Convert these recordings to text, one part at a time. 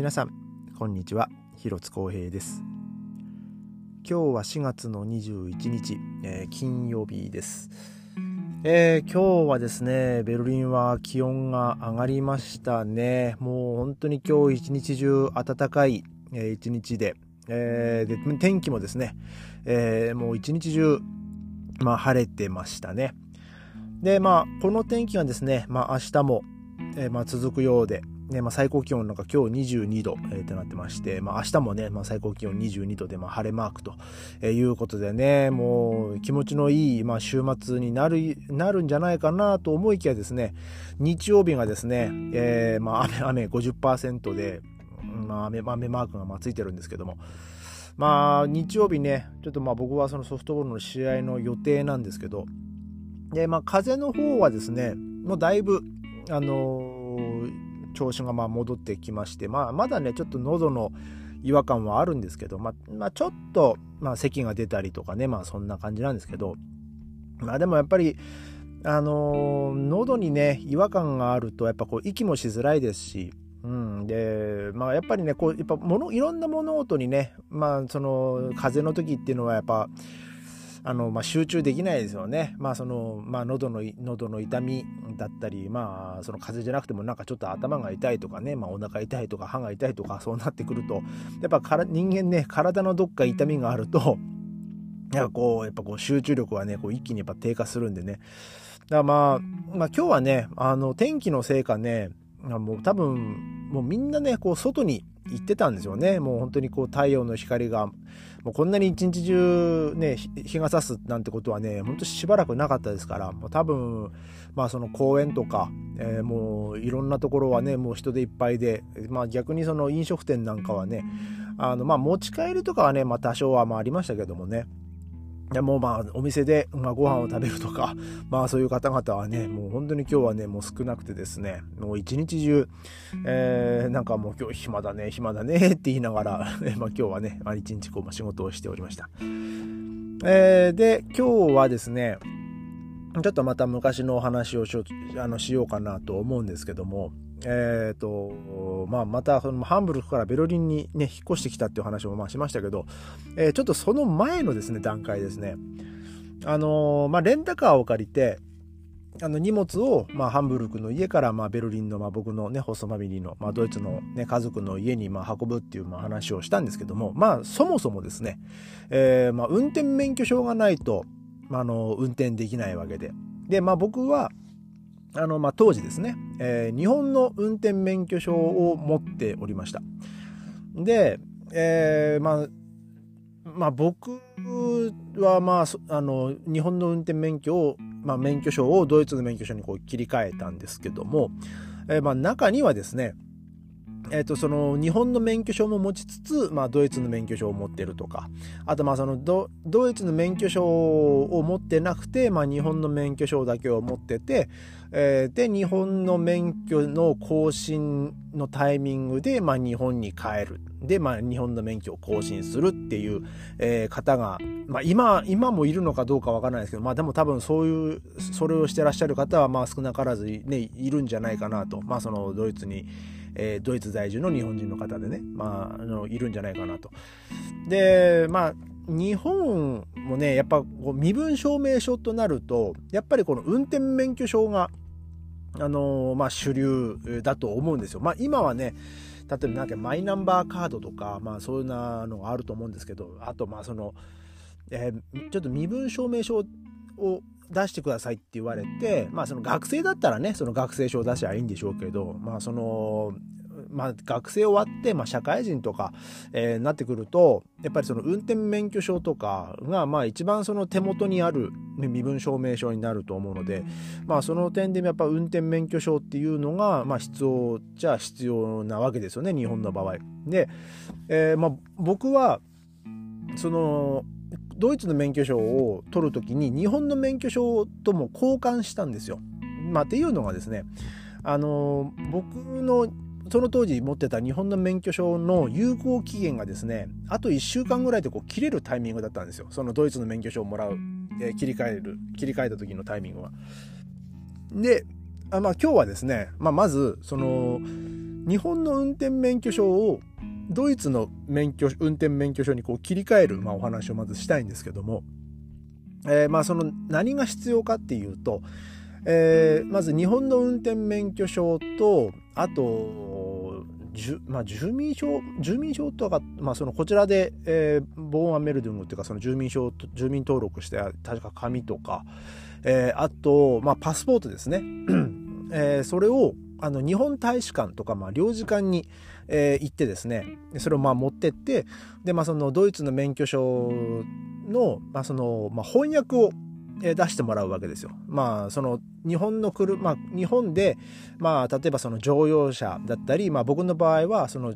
皆さんこんにちは。広津光平です。今日は4月の21日、えー、金曜日です、えー、今日はですねベルリンは気温が上がりましたね。もう本当に今日一日中暖かい、えー、一日で,、えー、で天気もですね、えー、もう一日中まあ晴れてましたね。でまあこの天気がですねまあ明日も、えー、まあ続くようでねまあ、最高気温なんか今日22度、えー、ってなってまして、まあ、明日もね、まあ、最高気温22度で、まあ、晴れマークと、えー、いうことでねもう気持ちのいい、まあ、週末になるなるんじゃないかなと思いきやですね日曜日がですね、えーまあ、雨雨50%で、まあ、雨雨マークがまあついてるんですけどもまあ日曜日ねちょっとまあ僕はそのソフトボールの試合の予定なんですけどで、まあ、風の方はですねもうだいぶあのー調子がまあ戻ってきまして、まあ、まだねちょっと喉の違和感はあるんですけど、まあ、まあ、ちょっと、まあ、咳が出たりとかねまあそんな感じなんですけどまあでもやっぱりあのー、喉にね違和感があるとやっぱこう息もしづらいですしうん、でまあやっぱりねこうやっぱものいろんな物事にねまあその風邪の時っていうのはやっぱあの、まあ、集中できないですよね。まあ、その、まあ、喉の、喉の痛みだったり、まあ、その風邪じゃなくてもなんかちょっと頭が痛いとかね、まあ、お腹痛いとか歯が痛いとか、そうなってくると、やっぱから人間ね、体のどっか痛みがあると、やっぱこう、やっぱこう集中力はね、こう一気にやっぱ低下するんでね。だからまあ、まあ今日はね、あの、天気のせいかね、もう多分、もうみんなね、こう外に行ってたんですよね。もう本当にこう太陽の光が、もうこんなに一日中ね、日が差すなんてことはね、ほんとしばらくなかったですから、もう多分、まあその公園とか、えー、もういろんなところはね、もう人でいっぱいで、まあ逆にその飲食店なんかはね、あのまあ持ち帰りとかはね、まあ多少はまあありましたけどもね、でもうまあお店で、まあ、ご飯を食べるとか、まあそういう方々はね、もう本当に今日はね、もう少なくてですね、もう一日中、えー、なんかもう今日暇だね、暇だねって言いながら、まあ今日はね、まあ、一日こう仕事をしておりました。えー、で、今日はですね、ちょっとまた昔のお話をしあのしようかなと思うんですけども、えーとまあ、またそのハンブルクからベルリンに、ね、引っ越してきたっていう話もまあしましたけど、えー、ちょっとその前のですね段階ですね、あのー、まあ、レンタカーを借りてあの荷物を、まあ、ハンブルクの家からまあベルリンの、まあ、僕の、ね、ホストファミリーの、まあ、ドイツの、ね、家族の家にまあ運ぶっていうまあ話をしたんですけども、まあ、そもそもですね、えーまあ、運転免許証がないと、まあ、あの運転できないわけで。で、まあ、僕はあの、まあ、当時ですね、えー、日本の運転免許証を持っておりました。で、えー、まあ、まあ、僕は、まあ、あの、日本の運転免許を、まあ、免許証をドイツの免許証にこう切り替えたんですけども、えー、まあ、中にはですね、えー、とその日本の免許証も持ちつつ、まあ、ドイツの免許証を持ってるとかあとまあそのドイツの免許証を持ってなくて、まあ、日本の免許証だけを持ってて、えー、で日本の免許の更新のタイミングで、まあ、日本に帰るで、まあ、日本の免許を更新するっていう、えー、方が、まあ、今今もいるのかどうかわからないですけど、まあ、でも多分そういうそれをしてらっしゃる方はまあ少なからず、ね、いるんじゃないかなと、まあ、そのドイツに。えー、ドイツ在住の日本人の方でね、まあ、あのいるんじゃないかなと。で、まあ、日本もね、やっぱこう身分証明書となると、やっぱりこの運転免許証が、あのー、まあ、主流だと思うんですよ。まあ、今はね、例えばなんかマイナンバーカードとか、まあ、そういうなのがあると思うんですけど、あと、まあ、その、えー、ちょっと身分証明書を出してくださいって言われて、まあその学生だったらね、その学生証を出しゃいいんでしょうけど、まあその、まあ学生終わって、まあ社会人とか、えー、なってくると、やっぱりその運転免許証とかが、まあ一番その手元にある、身分証明書になると思うので、まあその点でやっぱ運転免許証っていうのが、まあ必要じゃ必要なわけですよね、日本の場合。で、えー、まあ僕は、その、ドイツの免許証を取るときに日本の免許証とも交換したんですよ。まあ、っていうのがですねあの僕のその当時持ってた日本の免許証の有効期限がですねあと1週間ぐらいでこう切れるタイミングだったんですよ。そのドイツの免許証をもらう、えー、切り替える。切り替えた時のタイミングは。であまあ今日はですね、まあ、まずその日本の運転免許証をドイツの免許運転免許証にこう切り替える、まあ、お話をまずしたいんですけども、えー、まあその何が必要かっていうと、えー、まず日本の運転免許証とあとまあ、住民票住民票とか、まあ、そのこちらで、えー、ボーンアメルドゥングっていうかその住民票住民登録して確か紙とか、えー、あと、まあ、パスポートですね、えー、それをあの日本大使館とか、まあ、領事館に、えー、行ってですねそれをまあ持ってってで、まあ、そのドイツの免許証の,、まあそのまあ、翻訳を出してもらうわけですよ。まあその日本の車、まあ、日本で、まあ、例えばその乗用車だったり、まあ、僕の場合はその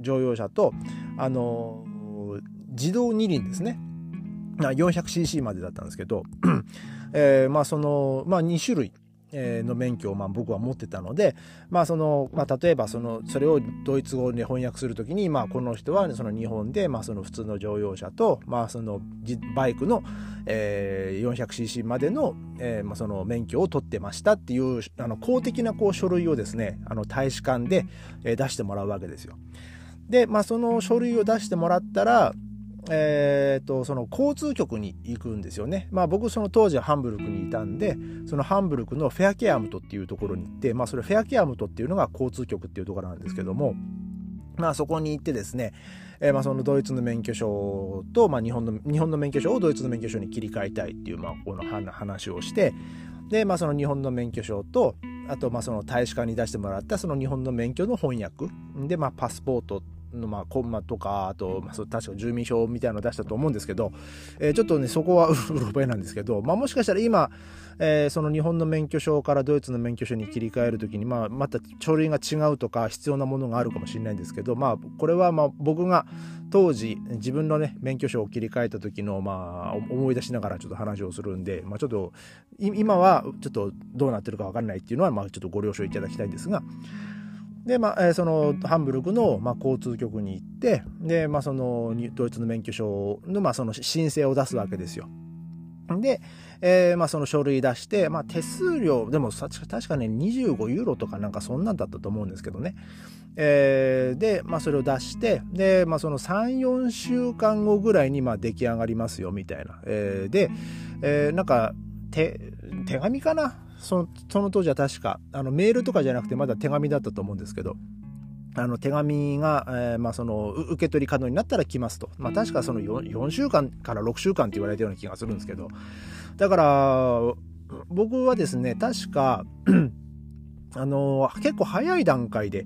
乗用車とあの自動二輪ですね。400cc までだったんですけど、えー、まあその、まあ、2種類。の免許をまあ僕は持ってたので、まあそのまあ、例えばそのそれをドイツ語で翻訳する時に、まあ、この人はその日本で、まあ、その普通の乗用車と、まあ、そのバイクの、えー、400cc までの,、えーまあ、その免許を取ってましたっていうあの公的なこう書類をですねあの大使館で、え出してもらうわけですよ。で、まあ、その書類を出してもらったら、えーと、その交通局に行くんですよね。まあ僕その当時はハンブルクにいたんでそのハンブルクのフェアケアムトっていうところに行って、まあそれフェアケアムトっていうのが交通局っていうところなんですけども、まあそこに行ってですね、えー、まあそのドイツの免許証と、まあ日本の、日本の免許証をドイツの免許証に切り替えたいっていう、まあこの話をして、で、まあその日本の免許証と、あとまあその大使館に出してもらったその日本の免許の翻訳で、まあパスポートの、まあ、コンマとか、あと、まあ、確か住民票みたいなのを出したと思うんですけど、えー、ちょっとね、そこは うろ覚えなんですけど、まあ、もしかしたら今、えー、その日本の免許証からドイツの免許証に切り替えるときに、まあ、また書類が違うとか必要なものがあるかもしれないんですけど、まあ、これはまあ僕が当時自分のね免許証を切り替えた時のまあ思い出しながらちょっと話をするんで、まあ、ちょっと今はちょっとどうなってるか分かんないっていうのはまあちょっとご了承いただきたいんですが、で、まあ、そのハンブルクの、まあ、交通局に行ってで、まあ、そのドイツの免許証の,、まあその申請を出すわけですよ。で、えーまあ、その書類出して、まあ、手数料でも確かね25ユーロとかなんかそんなんだったと思うんですけどね、えー、で、まあ、それを出してで、まあ、その34週間後ぐらいにまあ出来上がりますよみたいな、えー、で、えー、なんか手手紙かな？そのその当時は確かあのメールとかじゃなくてまだ手紙だったと思うんですけどあの手紙が、えー、まあ、その受け取り可能になったら来ますと、まあ、確かその 4, 4週間から6週間って言われたような気がするんですけど。だから僕はですね確か あの結構早い段階で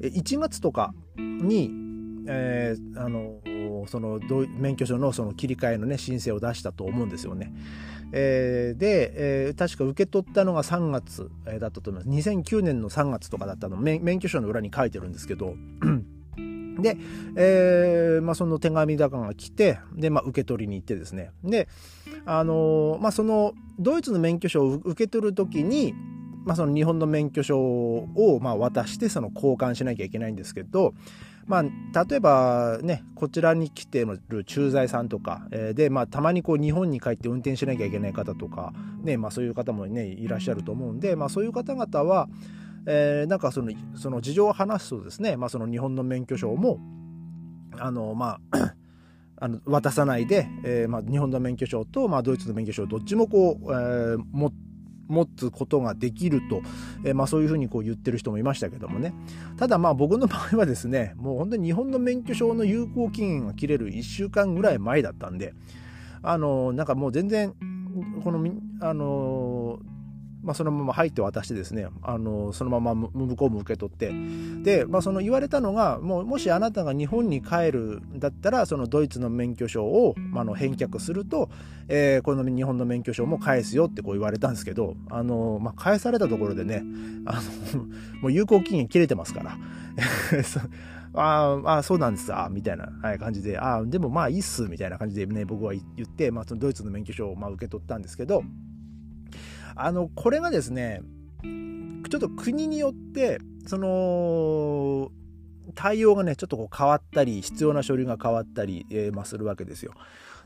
1月とかに、えー、あのその免許証のその切り替えのね申請を出したと思うんですよね。えー、で、えー、確か受け取ったのが3月、だったと思います。2009年の3月とかだったの免許証の裏に書いてるんですけどで、えーまあ、その手紙だかが来てで、まあ、受け取りに行ってですねであのー、まあそのドイツの免許証を受け取る時にまあ、その日本の免許証をまあ渡してその交換しなきゃいけないんですけど、まあ、例えばねこちらに来てる駐在さんとか、えー、で、まあ、たまにこう日本に帰って運転しなきゃいけない方とか、ねまあ、そういう方もねいらっしゃると思うんで、まあ、そういう方々は、えー、なんかそのその事情を話すとですね、まあ、その日本の免許証もあのまああの渡さないで、えーまあ、日本の免許証と、まあ、ドイツの免許証どっちもこう、えー、持って持つことができると、えー、まあ、そういうふうにこう言ってる人もいましたけどもね。ただまあ僕の場合はですねもう本当に日本の免許証の有効期限が切れる1週間ぐらい前だったんであのなんかもう全然このあのまあ、そのまま入って渡してですねあのそのまま向こうも受け取ってで、まあ、その言われたのがもうもしあなたが日本に帰るんだったらそのドイツの免許証を、まあ、の返却すると、えー、この日本の免許証も返すよってこう言われたんですけどあの、まあ、返されたところでねあの もう有効期限切れてますから。ああ、そうなんですみたいな、感じで、ああ、でもまあいいっす、みたいな感じでね、僕は言って、まあ、そのドイツの免許証をまあ受け取ったんですけど、あの、これがですね、ちょっと国によって、その、対応がね、ちょっとこう変わったり、必要な書類が変わったり、えー、まあ、するわけですよ。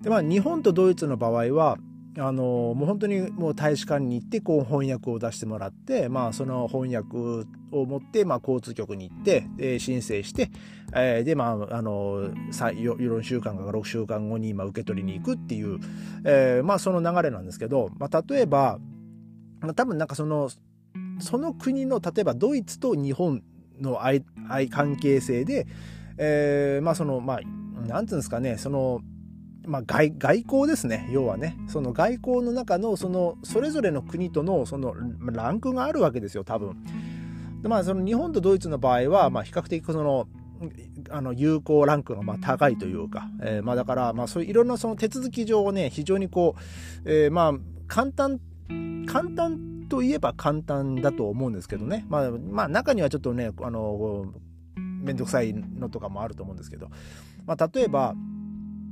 で、まあ、日本とドイツの場合は、あのもう本当にもう大使館に行ってこう翻訳を出してもらって、まあ、その翻訳を持って、まあ、交通局に行って、え申請して、えー、でまああの4週間か6週間後に今受け取りに行くっていう、えー、まあその流れなんですけど、まあ、例えばまあ多分なんかそのその国の例えばドイツと日本の愛関係性で、えー、まあそのまあなんていうんですかねそのまあ外、外交ですね要はねその外交の中のそのそれぞれの国とのそのランクがあるわけですよ多分。でまあその日本とドイツの場合は、まあ、比較的そのあの有効ランクがまあ高いというか、えー、まあだからまあそういういろんなその手続き上ね非常にこう、えー、まあ簡単簡単といえば簡単だと思うんですけどねまあまあ中にはちょっとねあの面倒くさいのとかもあると思うんですけど、まあ、例えば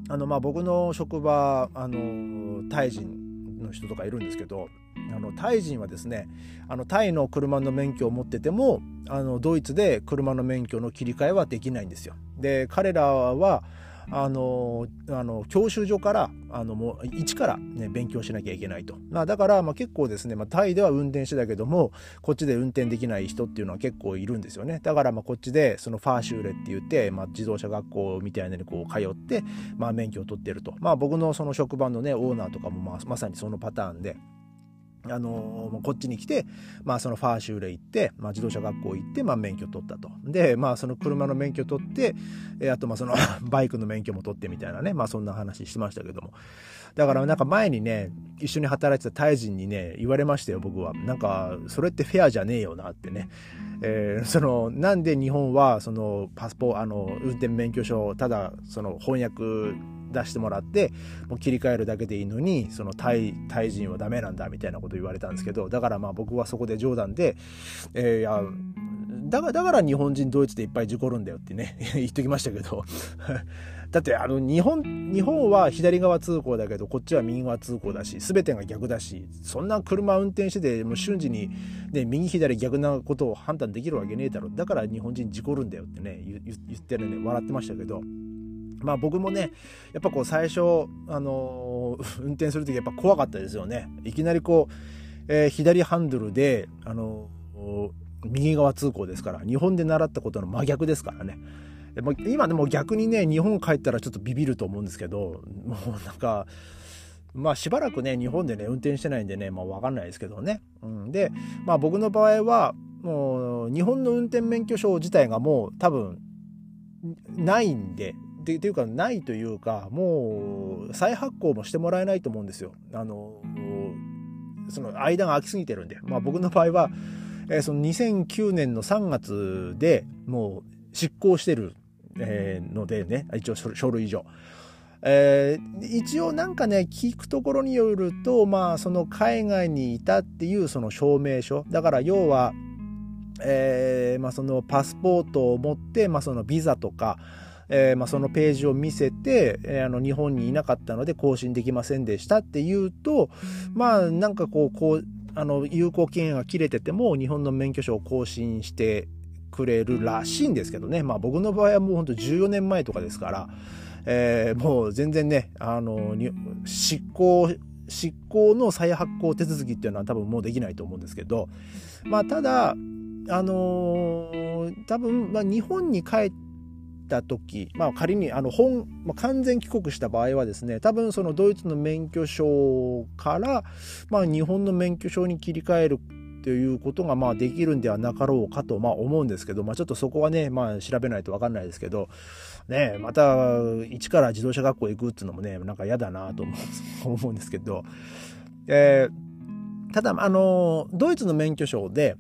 あのまあ僕の職場あのタイ人の人とかいるんですけどあのタイ人はですねあのタイの車の免許を持っててもあのドイツで車の免許の切り替えはできないんですよ。で彼らはあのあの教習所からあのもう一から、ね、勉強しなきゃいけないと、まあ、だから、まあ、結構ですね、まあ、タイでは運転手だけどもこっちで運転できない人っていうのは結構いるんですよねだからまあこっちでそのファーシューレって言って、まあ、自動車学校みたいなのにこう通って、まあ、免許を取ってると、まあ、僕のその職場のねオーナーとかもまあまさにそのパターンで。あのこっちに来て、まあ、そのファーシューレ行って、まあ、自動車学校行って、まあ、免許取ったと。で、まあ、その車の免許取って、えあと、まあ、その バイクの免許も取ってみたいなね、まあ、そんな話してましたけども。だから、なんか前にね、一緒に働いてたタイ人にね、言われましたよ、僕は。なんか、それってフェアじゃねえよなってね。えー、その、なんで日本は、その、パスポ、あの、運転免許証、ただ、その、翻訳、出してもらってもう切り替えるだけでいいのにそのタイタイ人はダメなんだみたいなこと言われたんですけどだからまあ僕はそこで冗談で、えー、いやだからだから日本人ドイツでいっぱい事故るんだよってね 言っときましたけど だってあの日本日本は左側通行だけどこっちは右側通行だし全てが逆だしそんな車運転しててもう瞬時に、ね、右左逆なことを判断できるわけねえだろだから日本人事故るんだよってね言ってるね笑ってましたけど。まあ僕もねやっぱこう最初あのー、運転する時やっぱ怖かったですよね。いきなりこう、えー、左ハンドルであのー、右側通行ですから日本で習ったことの真逆ですからね。今でも逆にね日本帰ったらちょっとビビると思うんですけどもうなんかまあしばらくね日本でね運転してないんでねまあ分かんないですけどね、うん、でまあ僕の場合はもう日本の運転免許証自体がもう多分ないんでっていうかないというかもう再発行もしてもらえないと思うんですよ。あのその間が空きすぎてるんで、まあ、僕の場合は、えー、その2009年の3月でもう執行してる、えー、のでね。一応書類上。えー、一応なんかね聞くところによるとまあその海外にいたっていうその証明書。だから要は、えーまあ、そのパスポートを持って、まあ、そのビザとかえー、まあ、そのページを見せて、えー、あの日本にいなかったので更新できませんでしたっていうとまあなんかこうこうあの有効期限が切れてても日本の免許証を更新してくれるらしいんですけどね、まあ、僕の場合はもうほんと14年前とかですから、えー、もう全然ねあの執行執行の再発行手続きっていうのは多分もうできないと思うんですけど、まあ、ただあのー、多分、まあ、日本に帰ってた時、まあ、仮にあの本、まあ、完全帰国した場合はですね多分そのドイツの免許証から、まあ、日本の免許証に切り替えるということがまあできるんではなかろうかとまあ思うんですけど、まあ、ちょっとそこはね、まあ、調べないと分かんないですけど、ね、また一から自動車学校行くっていうのもねなんか嫌だなと思うんですけど、えー、ただあのドイツの免許証で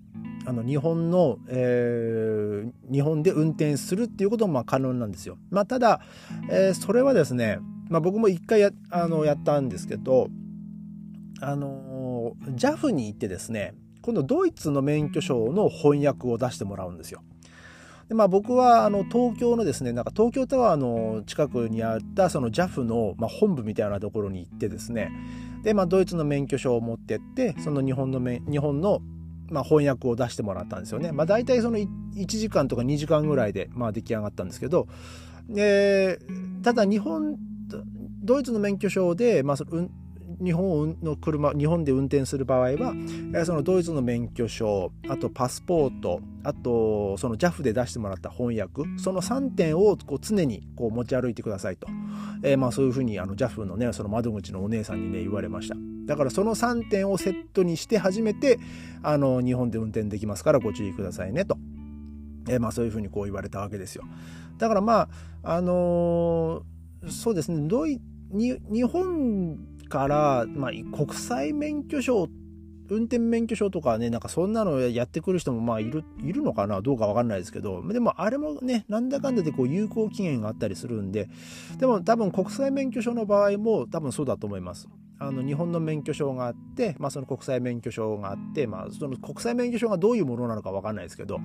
あの日本の、えー、日本で運転するっていうこともまあ可能なんですよ。まあ、ただ、えー、それはですね、まあ、僕も一回やあのやったんですけど、あの JAF に行ってですね今度ドイツの免許証の翻訳を出してもらうんですよ。でまあ、僕はあの東京のですねなんか東京タワーの近くにあったその JAF の、まあ、本部みたいなところに行ってですねで、まあ、ドイツの免許証を持ってってその日本の日本のまあ、翻訳を出してもらったんですよね。まあ、大体その1時間とか2時間ぐらいで、まあ、出来上がったんですけど、えー、ただ日本ドイツの免許証で、まあ、日本の車日本で運転する場合は、えー、そのドイツの免許証あとパスポートあとその JAF で出してもらった翻訳その3点をこう常にこう持ち歩いてくださいと、えー、まあそういうふうにあの JAF のねその窓口のお姉さんにね言われましただからその3点をセットにして初めてあの日本で運転できますからご注意くださいねと。えー、まあそういうふうにこう言われたわけですよ。だからまああのー、そうですねドイに日本から、まあ、国際免許証運転免許証とかねなんかそんなのやってくる人もまあいるいるのかな？どうかわかんないですけど。でもあれもねなんだかんだでこう有効期限があったりするんで。でも多分国際免許証の場合も多分そうだと思います。あの日本の免許証があって、まあ、その国際免許証があって、まあ、その国際免許証がどういうものなのか分かんないですけど、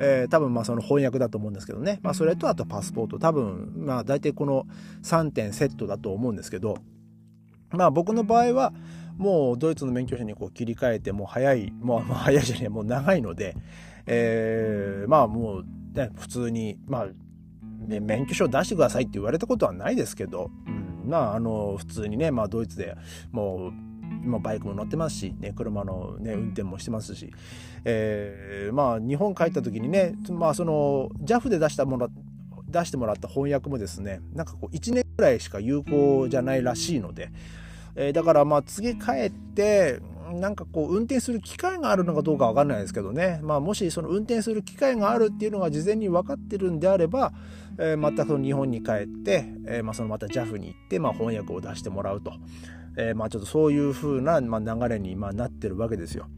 えー、多分まあその翻訳だと思うんですけどね、まあ、それとあとパスポート。多分まあ大体この3点セットだと思うんですけどまあ僕の場合はもうドイツの免許証にこう切り替えてもう早い もう早いじゃねえもう長いので、えー、まあもう、ね、普通にまあ、ね、免許証出してくださいって言われたことはないですけど、うんまあ、あの普通にね、まあ、ドイツでもうもうバイクも乗ってますし、ね、車の、ね、運転もしてますし、えー、まあ日本帰った時にね、まあ、その JAF で出したもの出してもらった翻訳もですねなんかこう1年ぐらいしか有効じゃないらしいので、えー、だからまあ次帰ってなんかこう運転する機会があるのかどうかわかんないですけどね、まあ、もしその運転する機会があるっていうのが事前に分かってるんであれば、えー、またその日本に帰って、えー、まあそのまた JAF に行って、まあ、翻訳を出してもらうと、え、まあちょっとそういう風な、ま、流れにまなってるわけですよ。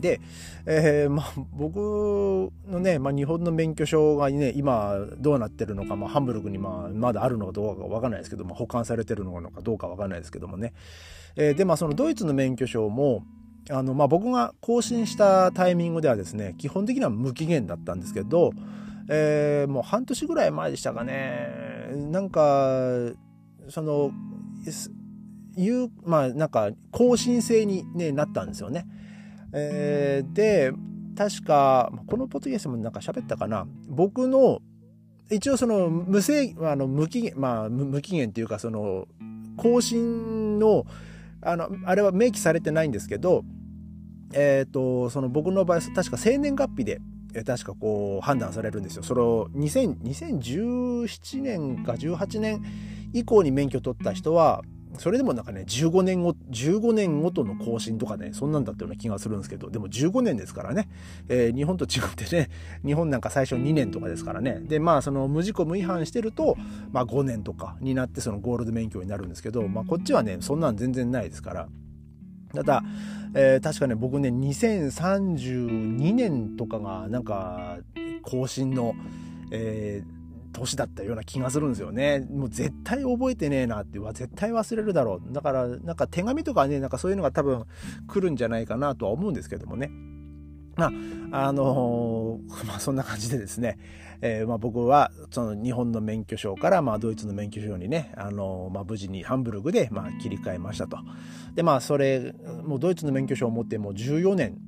で、えー、まあ、僕のね、まあ、日本の免許証がね、今どうなってるのか、まあ、ハンブルクにまあまだあるのかどうかわかんないですけども、保管されてるのかどうかわかんないですけどもね。えー、で、まあ、そのドイツの免許証も、あの、まあ、僕が更新したタイミングではですね、基本的には無期限だったんですけど、えー、もう半年ぐらい前でしたかね、なんか、その、いう、まあ、なんか、更新制に、ね、なったんですよね。えー、で、確か、このポッドキャストもなんか喋ったかな。僕の、一応その無制あの無期限、まあ無期限っていうかその更新の、あの、あれは明記されてないんですけど、えっ、ー、と、その僕の場合、確か生年月日で、確かこう判断されるんですよ。それを2017年か18年以降に免許取った人は、それでもなんかね、15年ご、15年ごとの更新とかね、そんなんだったような気がするんですけど、でも15年ですからね、えー、日本と違ってね、日本なんか最初2年とかですからね、で、まあ、その無事故無違反してると、まあ5年とかになってそのゴールド免許になるんですけど、まあこっちはね、そんなん全然ないですから、ただ、えー、確かね、僕ね、2032年とかが、なんか、更新の、えー年だったような気がするんですよね。もう絶対覚えてねえなって、わ、絶対忘れるだろう。だから、なんか手紙とかね、なんかそういうのが多分来るんじゃないかなとは思うんですけどもね。まあ、あのー、まあそんな感じでですね、えー、まあ僕はその日本の免許証からまあドイツの免許証にね、あのー、まあ無事にハンブルグでまあ切り替えましたと。でまあそれ、もうドイツの免許証を持ってもう14年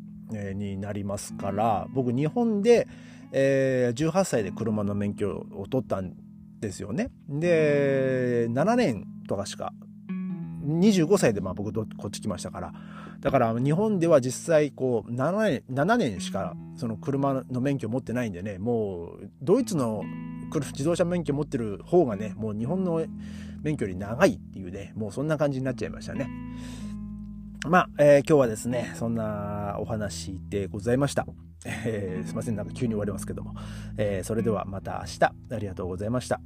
になりますから、僕日本で、えー、18歳で車の免許を取ったんですよね。で、7年とかしか、25歳でまあ僕こっち来ましたから、だから日本では実際こう7年 ,7 年しかその車の免許持ってないんでね、もうドイツの自動車免許持ってる方がね、もう日本の免許より長いっていうね、もうそんな感じになっちゃいましたね。まあ、えー、今日はですね、そんなお話でございました。えー、すいません、なんか急に終わりますけども。えー、それではまた明日、ありがとうございました。